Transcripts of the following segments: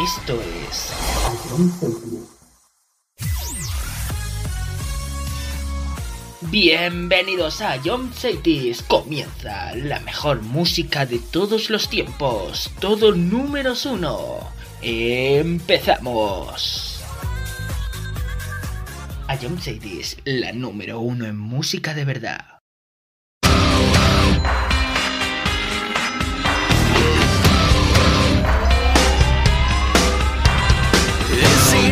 Esto es Bienvenidos a John Cities. Comienza la mejor música de todos los tiempos. Todo números uno. Empezamos. A John Cities, la número uno en música de verdad.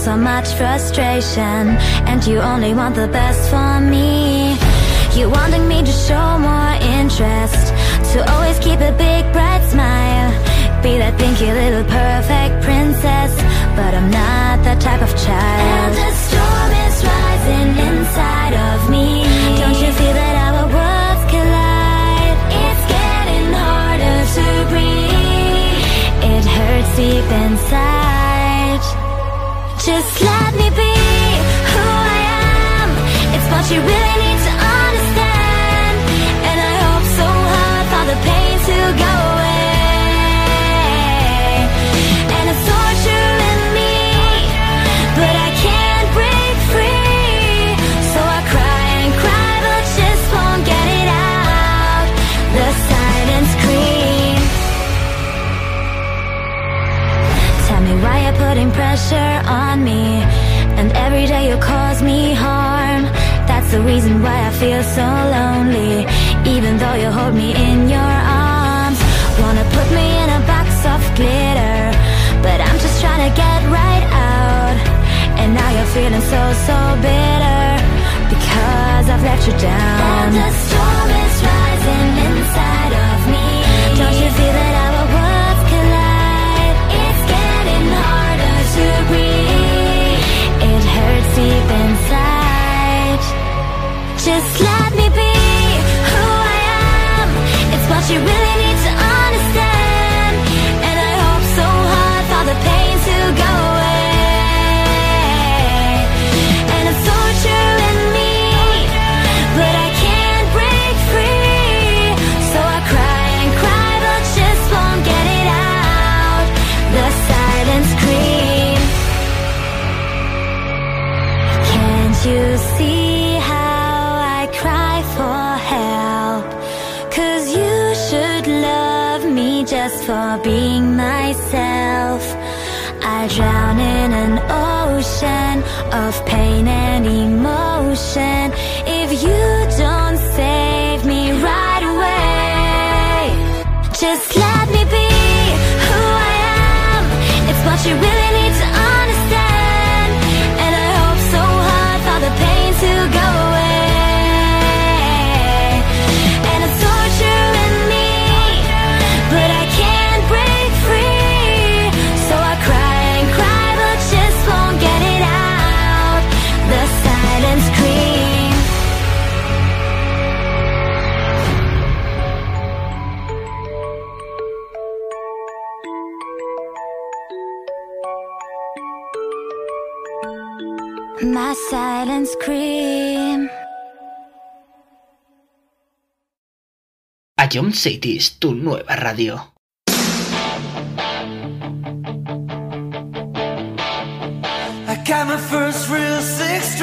So much frustration And you only want the best for me. You wanting me to show more interest To always keep a big bright smile Be that pinky little perfect princess But I'm not that type of child. And the storm is rising inside of me. Don't you feel that our worlds collide? It's getting harder to breathe. It hurts deep inside Just let me be who I am. It's what you really need to understand. And I hope so hard for the pain to go feeling so, so bitter Because I've let you down. And the storm is rising inside of me. Don't you feel that our worlds collide? It's getting harder to breathe. It hurts deep inside. Just let me be who I am. It's what you really need you see how I cry for help? Cause you should love me just for being myself. I drown in an ocean of pain and emotion. If you don't save me right away, just let me be who I am. It's what you Cities, tu nueva radio. I got my first real six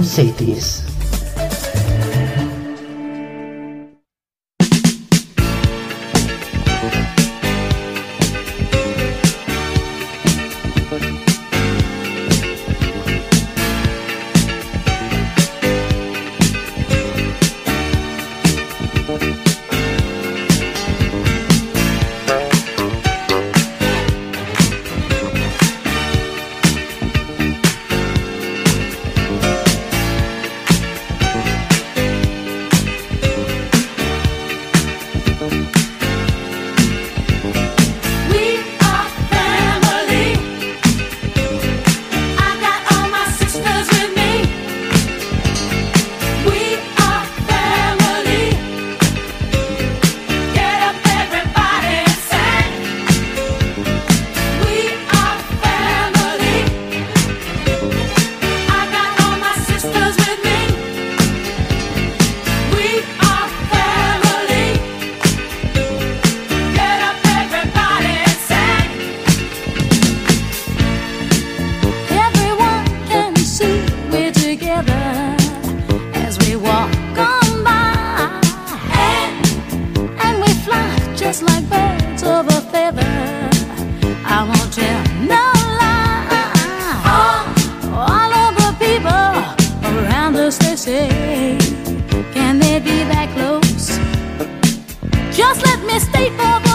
es A John Just let me stay for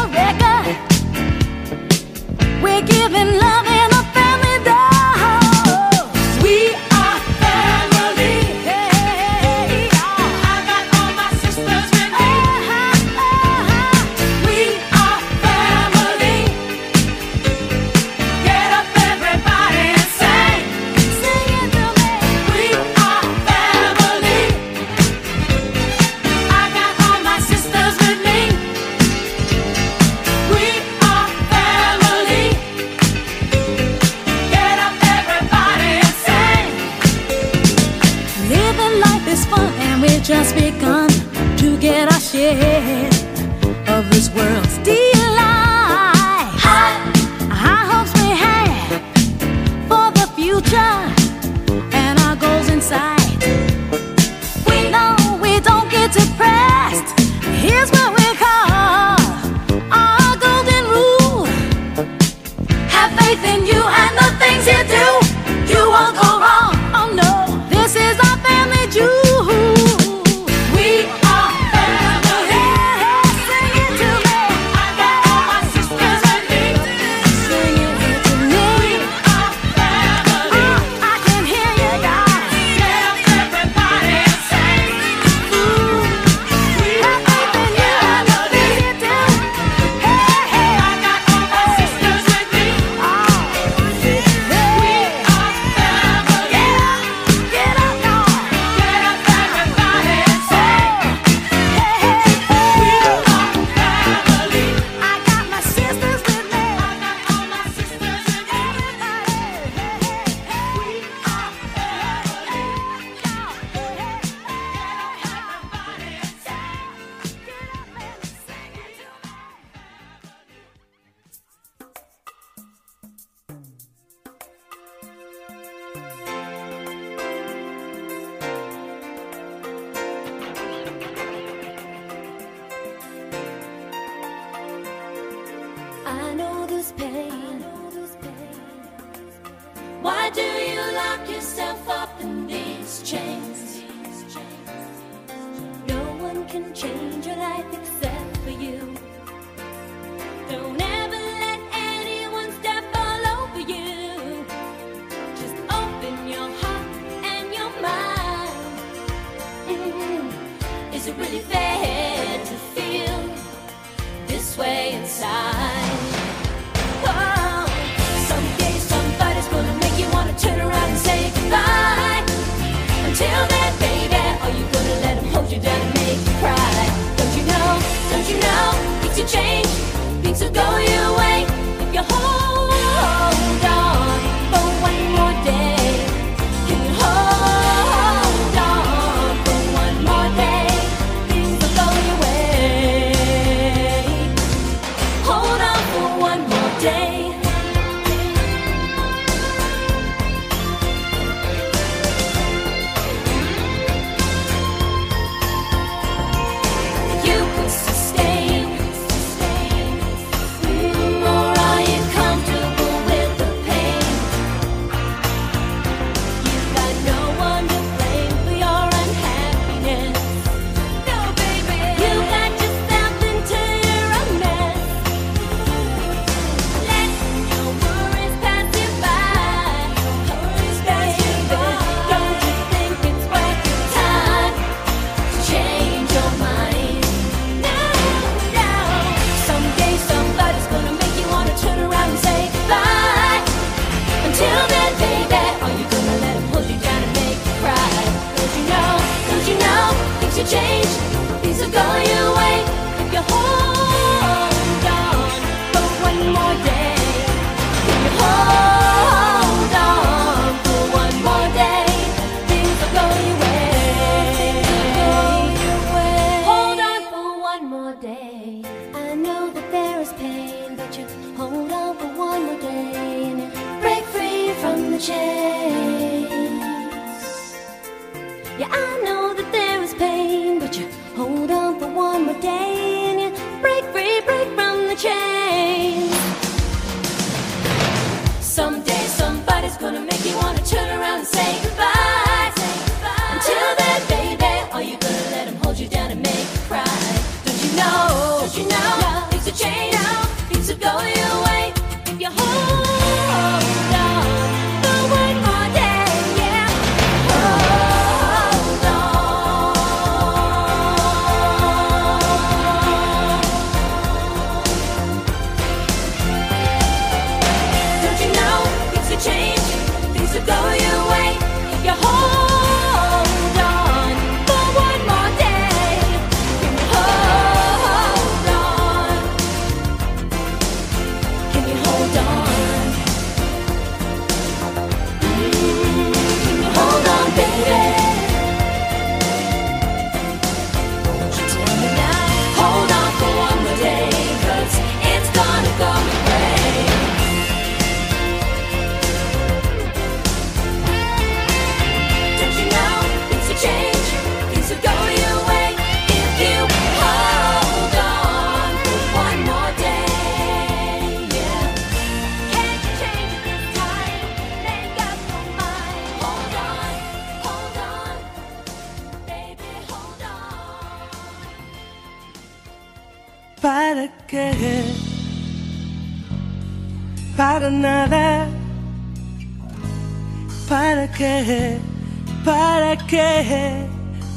¿Para qué?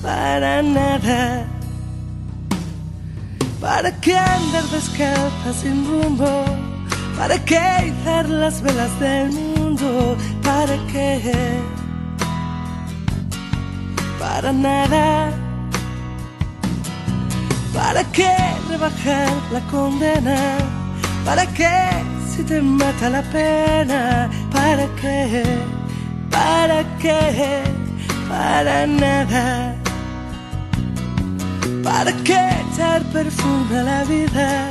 Para nada. ¿Para qué andar descalza sin rumbo? ¿Para qué izar las velas del mundo? ¿Para qué? Para nada. ¿Para qué rebajar la condena? ¿Para qué si te mata la pena? ¿Para qué? ¿Para qué? Para nada. ¿Para qué echar perfume a la vida?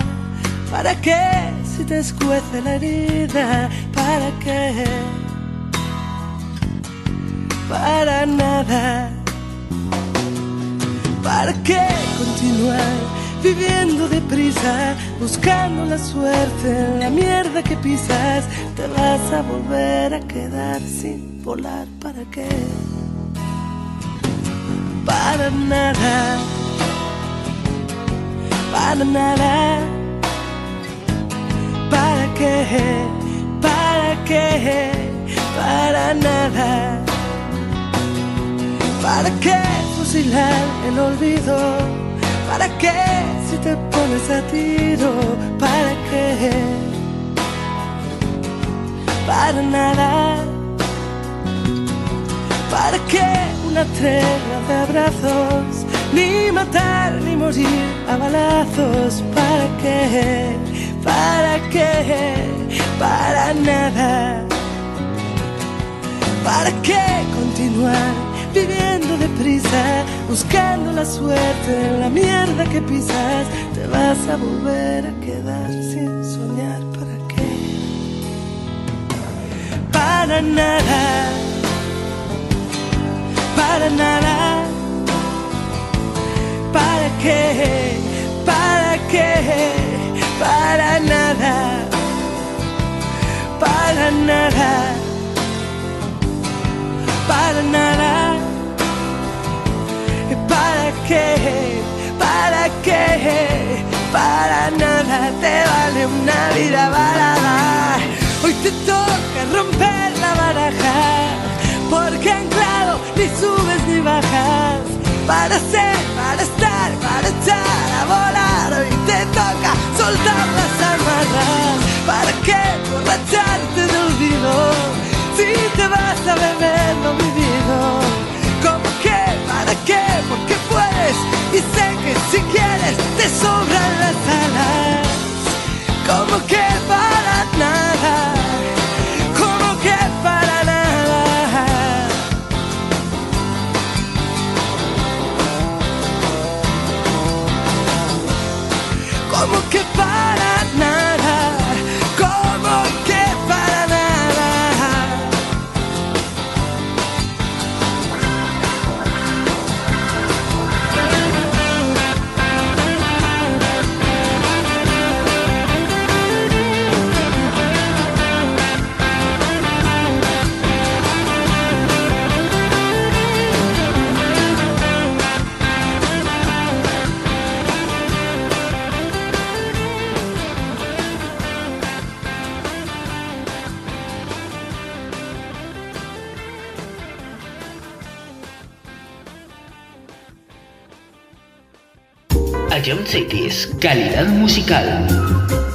¿Para qué si te escuece la herida? ¿Para qué? Para nada. ¿Para qué continuar viviendo deprisa, buscando la suerte en la mierda que pisas? Te vas a volver a quedar sin volar. Para nada. Para nada. ¿Para qué? ¿Para qué? Para nada. ¿Para qué fusilar el olvido? ¿Para qué si te pones a tiro? ¿Para qué? Para nada. ¿Para qué una tregua de abrazos? Ni matar ni morir a balazos. ¿Para qué? ¿Para qué? Para nada. ¿Para qué continuar viviendo deprisa, buscando la suerte en la mierda que pisas? Te vas a volver a quedar sin soñar. ¿Para qué? Para nada. Para nada. ¿Para qué? ¿Para qué? Para nada. Para nada para nada. ¿Para qué? ¿Para qué? Para nada te vale una vida varada. Hoy te toca romper la baraja, porque anclado ni subes ni bajas. Para ser, para estar, para echar a volar. Hoy te toca soltar las amarras. ¿Para qué borracharte de olvido? Si te vas a beber lo vivido, ¿cómo que? ¿Para qué? Porque puedes y sé que si quieres te sobran las alas. ¿Cómo que para Jump calidad musical.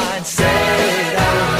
mind, say it out.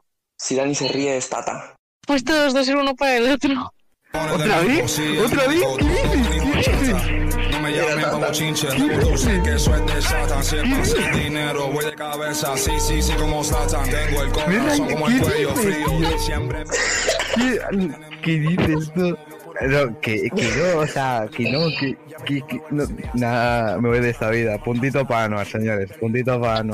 Si Dani se ríe, es Tata. Pues todos dos ser uno para el otro. ¿Otra vez? ¿Otra vez? ¿Qué dices? ¿Qué? No, que, no, o sea, que no, que, que, que no, nada, me voy de esta vida. Puntito para no, señores, puntito para no.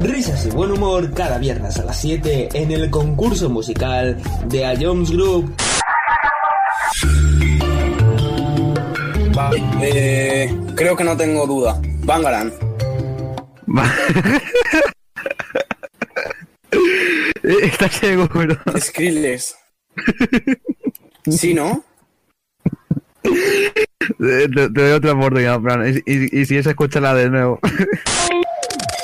Risas y buen humor cada viernes a las 7 en el concurso musical de A Jones Group. Eh, creo que no tengo duda. Bangaran. ¿Estás seguro? Skrillex. ¿Sí, no? Te, te doy otra oportunidad, Fran. Y, y- y si es, escúchala de nuevo.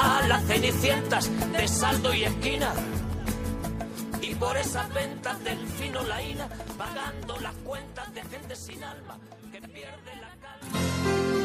a las cenicientas de saldo y esquina. Y por esas ventas del fino laína, pagando las cuentas de gente sin alma que pierde la calma.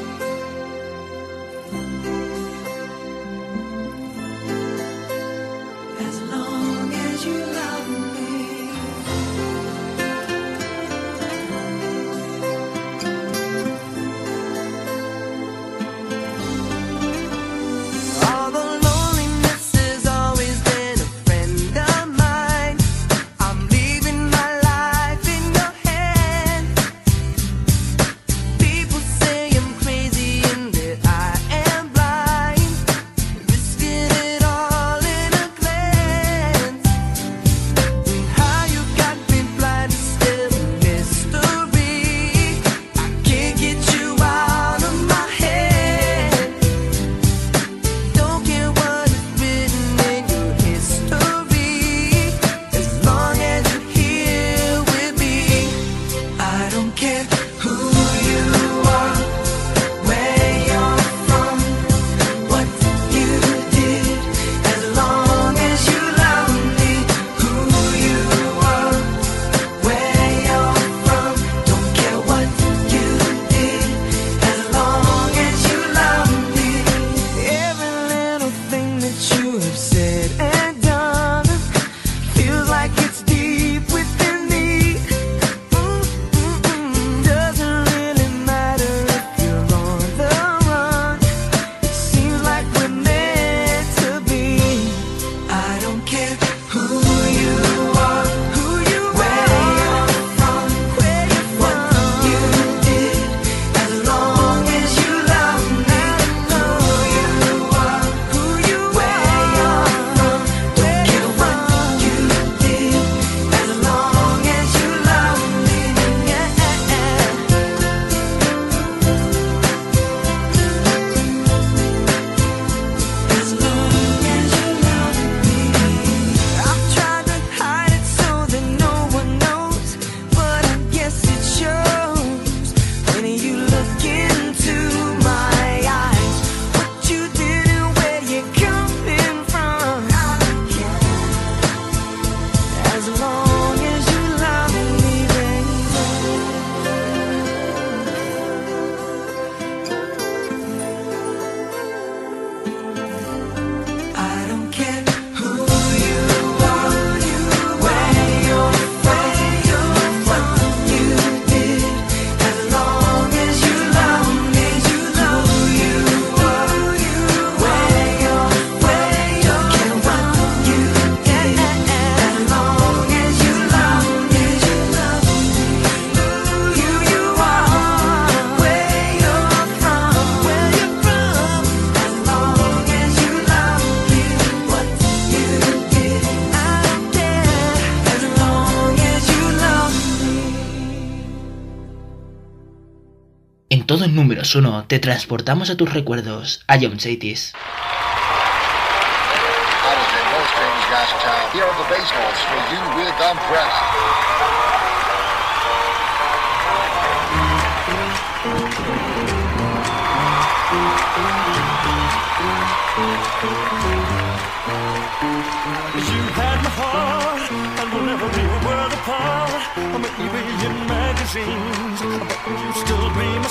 números 1 te transportamos a tus recuerdos, a John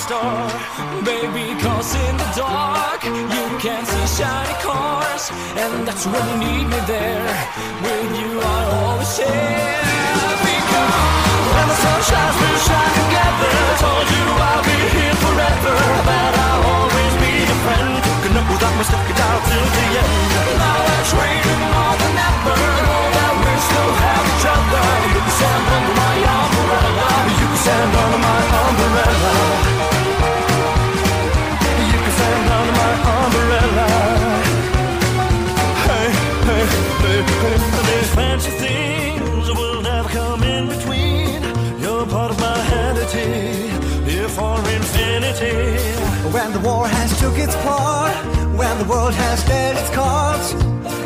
star, baby. Cause in the dark, you can see shiny cars, and that's when you need me there. With you, I always share. Because when the sun shines, we shine together. Told you I'll be here forever. I I'll always be your friend. Can't up without me, stuck it out till the end. Now we're training more than ever. Know that we still have each other. You can stand under my umbrella. You can stand under my umbrella under my umbrella. Hey, hey, hey, hey. These fancy things will never come in between. You're part of my here for infinity. When the war has took its part, when the world has dealt its cards,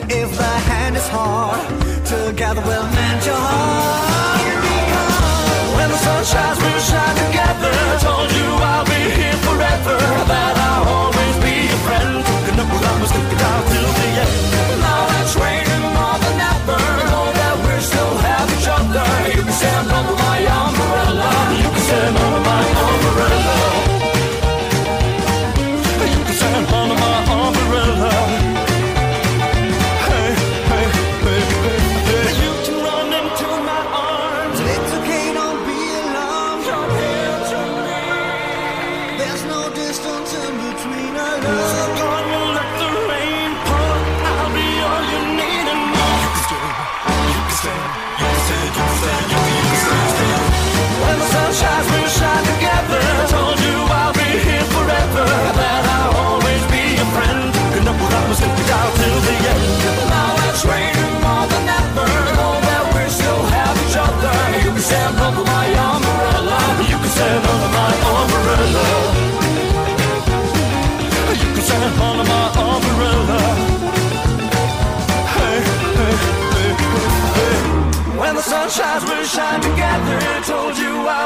if the hand is hard, together we'll mend your heart. Because when the sunshine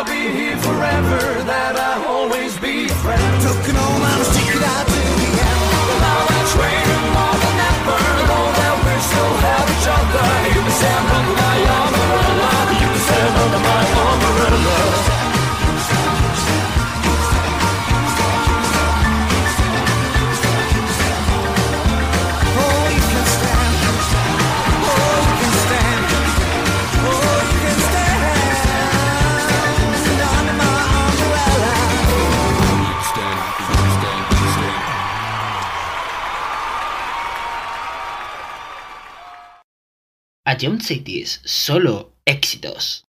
I'll be here forever, that I always. Jump Cities, solo éxitos.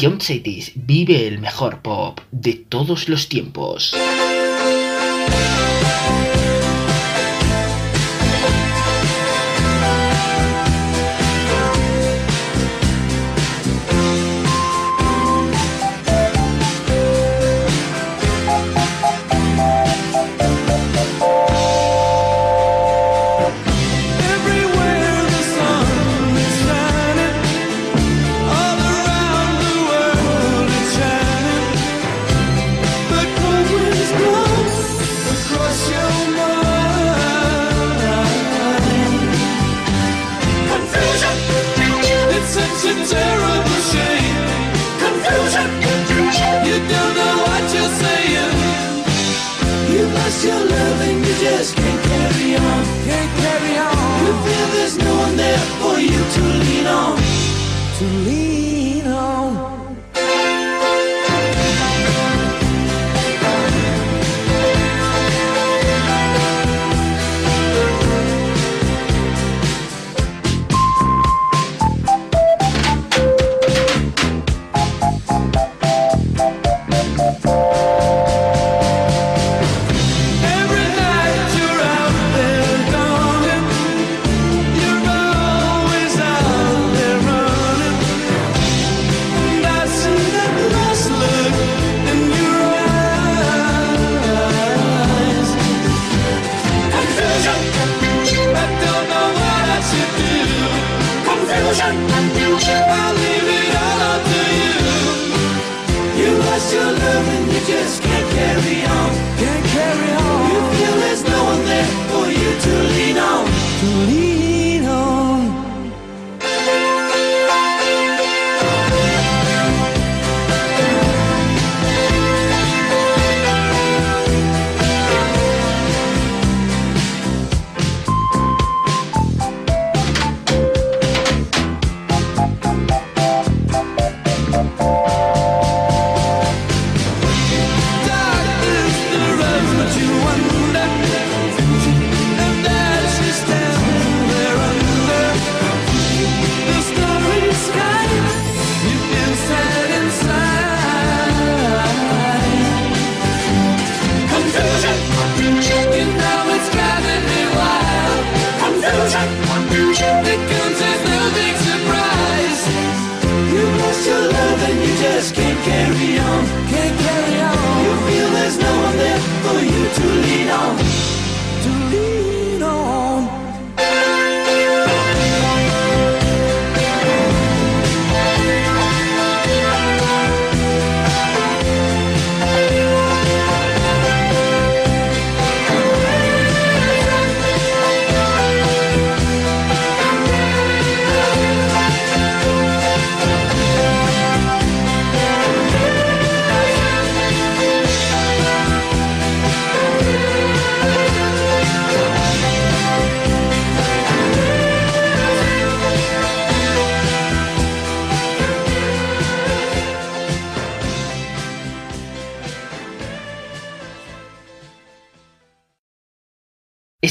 John Cetis vive el mejor pop de todos los tiempos.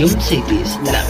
Ion Cities, la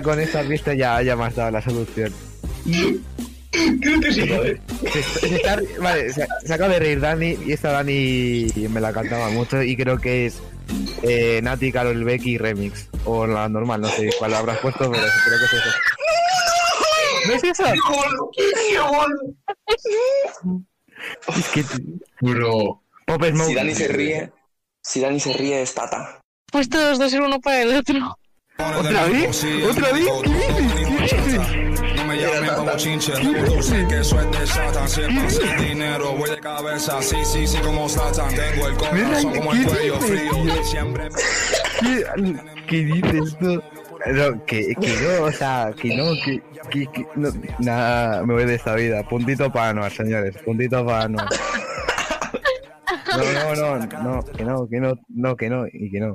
Ya con esta pista ya, ya me has dado la solución. Creo que sí, joder. Se, se está- vale, se, se acaba de reír Dani y esta Dani me la cantaba mucho y creo que es eh, Nati, Carol Becky remix. O la normal, no sé cuál habrás puesto, pero creo que es eso. ¿No es eso? Es que... Bro. Pop Smoke. Si Dani se ríe, si Dani se ríe es Tata. Pues todos dos ser uno para el otro. ¿Otra vez? ¿Otra vez? ¿Qué dices? No me llamen como chinche, que de Satan. Siempre sin dinero, voy de cabeza, sí, sí, sí, como Satan. Tengo el corazón como el cuello frío, siempre. ¿Qué, qué dices tú? No, que, que no, o sea, que no, que, que, que no, nada, me voy de esta vida. Puntito para Anuar, señores, puntito para Anuar. No, no, no, no, que no, que no, no, que no, y que no.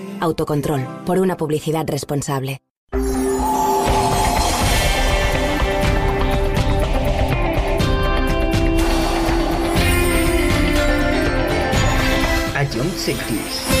Autocontrol, por una publicidad responsable. A Young Cities.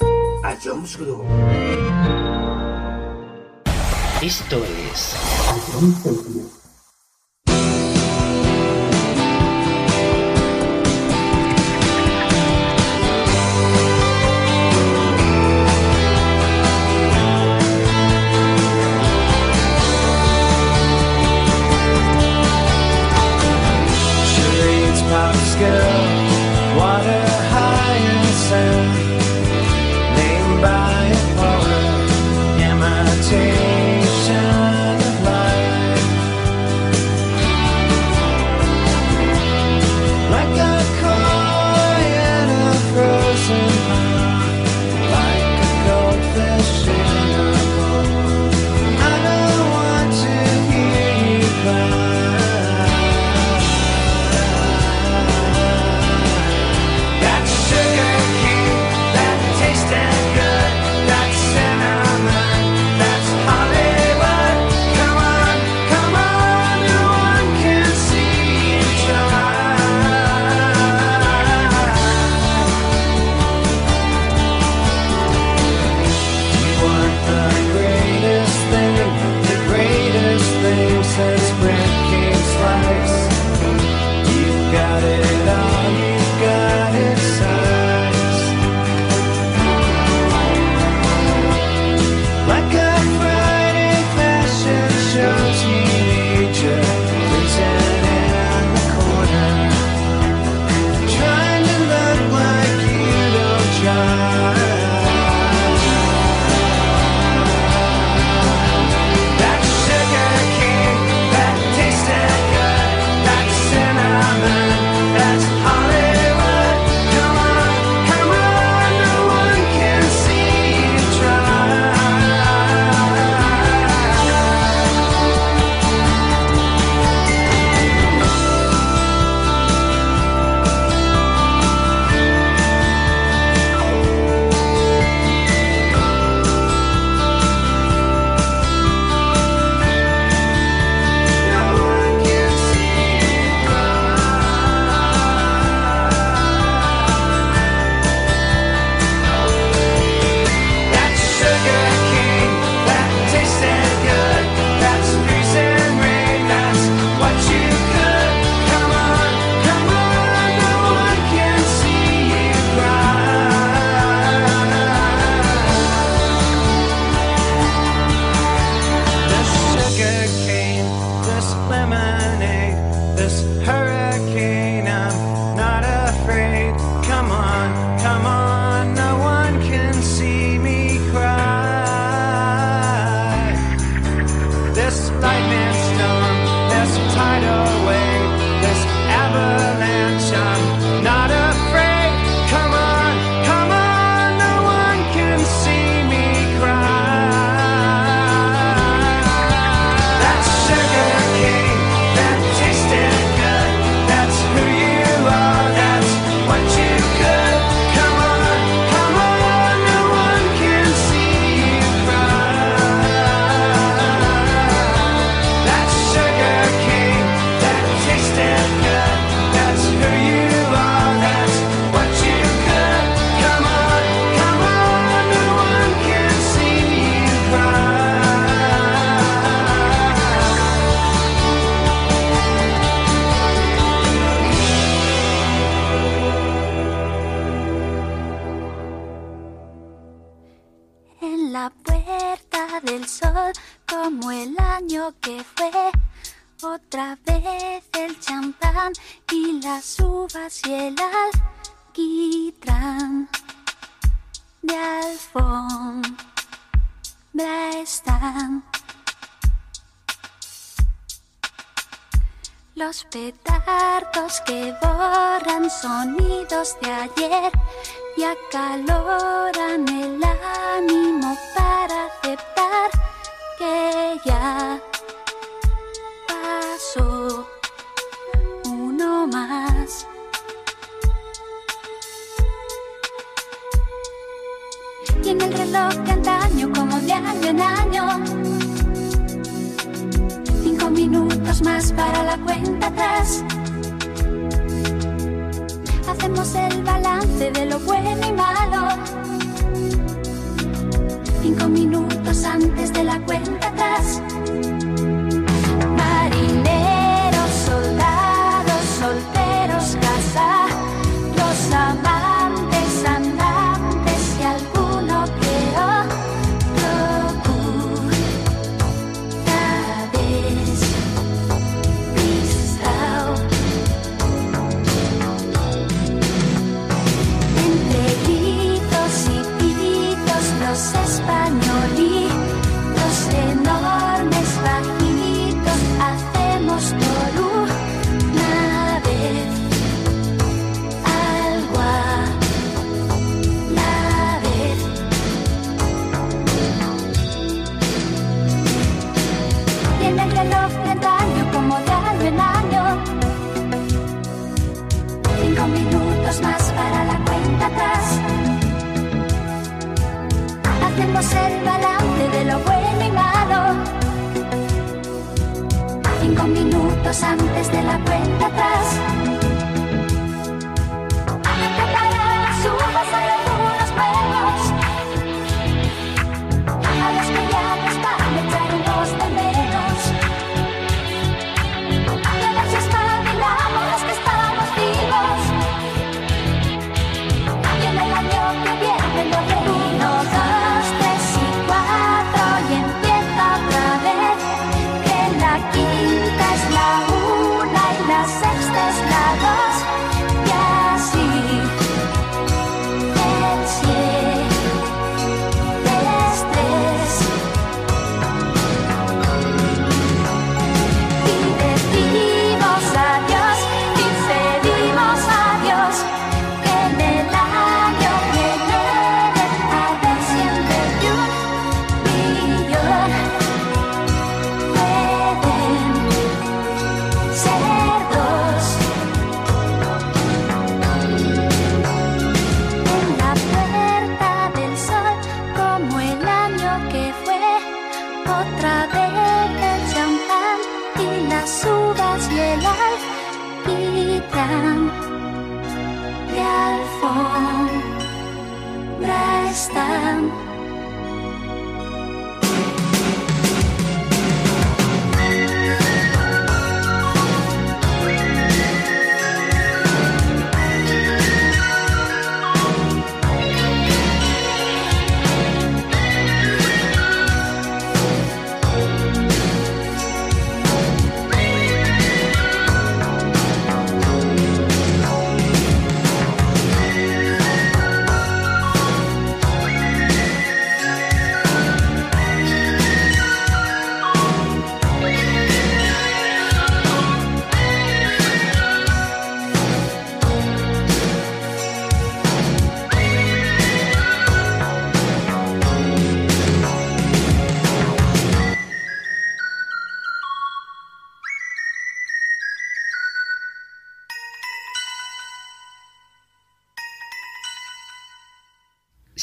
A Jones Group. Esto es Charades,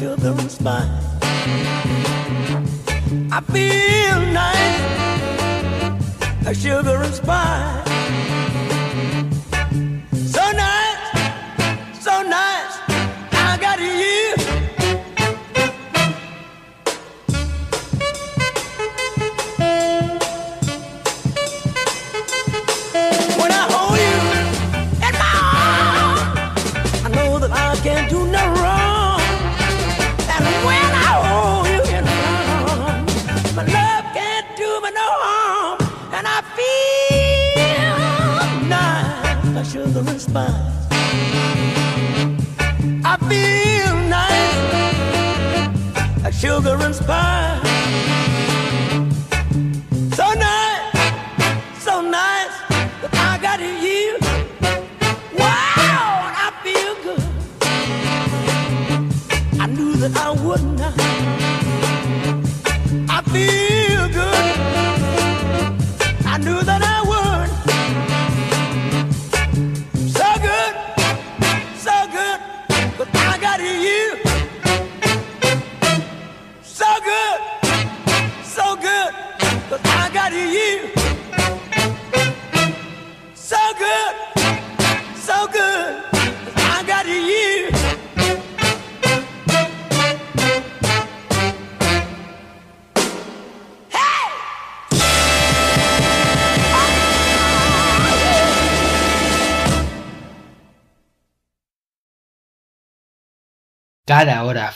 children's spine. I feel nice, a sugar and spice.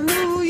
I knew you.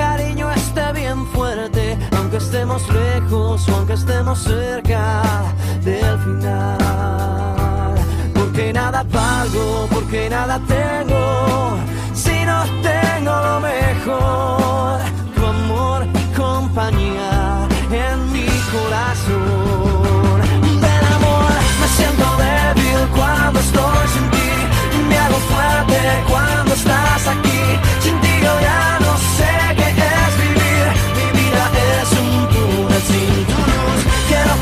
cariño esté bien fuerte, aunque estemos lejos o aunque estemos cerca del final. Porque nada valgo, porque nada tengo, si no tengo lo mejor, tu amor y compañía en mi corazón. Del amor me siento débil cuando estoy sin ti, me hago fuerte cuando estás aquí.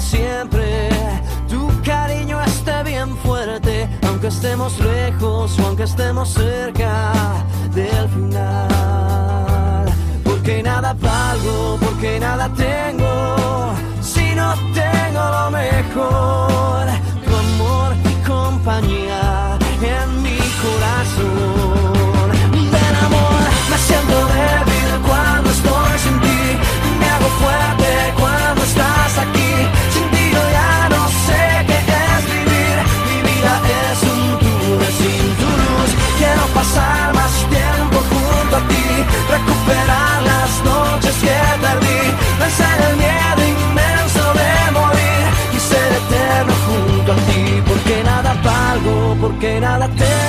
siempre tu cariño esté bien fuerte, aunque estemos lejos o aunque estemos cerca del final. Porque nada valgo, porque nada tengo, si no tengo lo mejor, tu amor y compañía en mi corazón. Ven amor, me siento débil cuando estoy sin out